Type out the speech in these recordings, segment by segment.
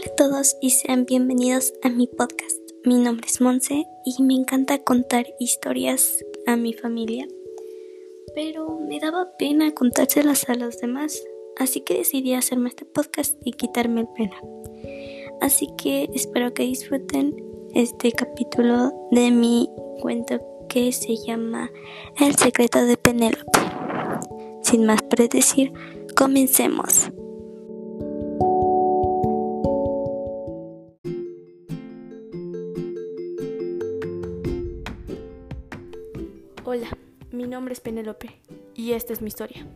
todos y sean bienvenidos a mi podcast. Mi nombre es Monse y me encanta contar historias a mi familia, pero me daba pena contárselas a los demás, así que decidí hacerme este podcast y quitarme el pena. Así que espero que disfruten este capítulo de mi cuento que se llama El secreto de Penélope. Sin más por decir, comencemos. Hola, mi nombre es Penélope y esta es mi historia.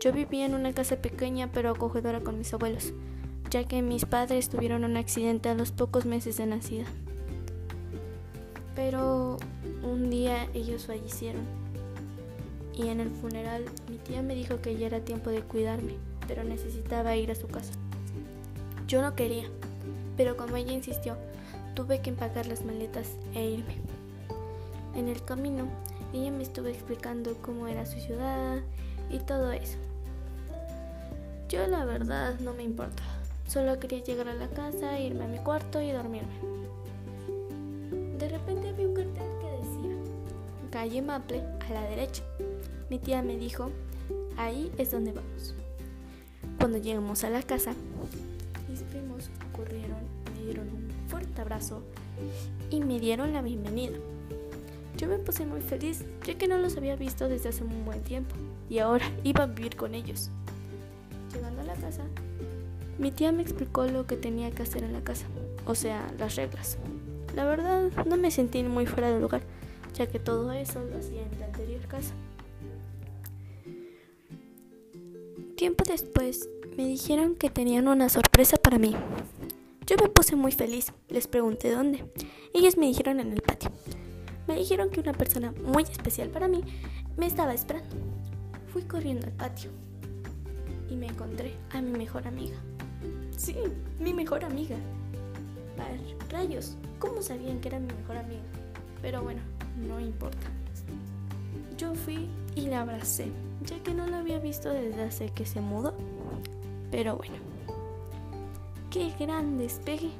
Yo vivía en una casa pequeña pero acogedora con mis abuelos, ya que mis padres tuvieron un accidente a los pocos meses de nacida. Pero un día ellos fallecieron y en el funeral mi tía me dijo que ya era tiempo de cuidarme, pero necesitaba ir a su casa. Yo no quería, pero como ella insistió, tuve que empacar las maletas e irme. En el camino, ella me estuvo explicando cómo era su ciudad y todo eso. Yo la verdad no me importa. Solo quería llegar a la casa, irme a mi cuarto y dormirme. De repente vi un cartel que decía calle Maple a la derecha. Mi tía me dijo, ahí es donde vamos. Cuando llegamos a la casa, mis primos corrieron, me dieron un fuerte abrazo y me dieron la bienvenida. Yo me puse muy feliz, ya que no los había visto desde hace un buen tiempo, y ahora iba a vivir con ellos. Llegando a la casa, mi tía me explicó lo que tenía que hacer en la casa, o sea, las reglas. La verdad, no me sentí muy fuera de lugar, ya que todo eso lo hacía en la anterior casa. Tiempo después, me dijeron que tenían una sorpresa para mí. Yo me puse muy feliz, les pregunté dónde. Ellos me dijeron en el patio me dijeron que una persona muy especial para mí me estaba esperando. Fui corriendo al patio y me encontré a mi mejor amiga. Sí, mi mejor amiga. Rayos, ¿cómo sabían que era mi mejor amiga? Pero bueno, no importa. Yo fui y la abracé, ya que no la había visto desde hace que se mudó. Pero bueno, qué gran despegue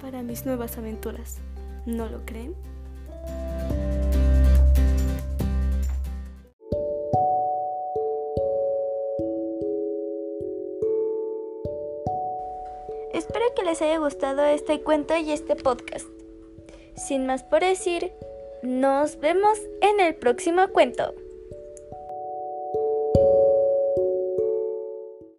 para mis nuevas aventuras. ¿No lo creen? Espero que les haya gustado este cuento y este podcast. Sin más por decir, nos vemos en el próximo cuento.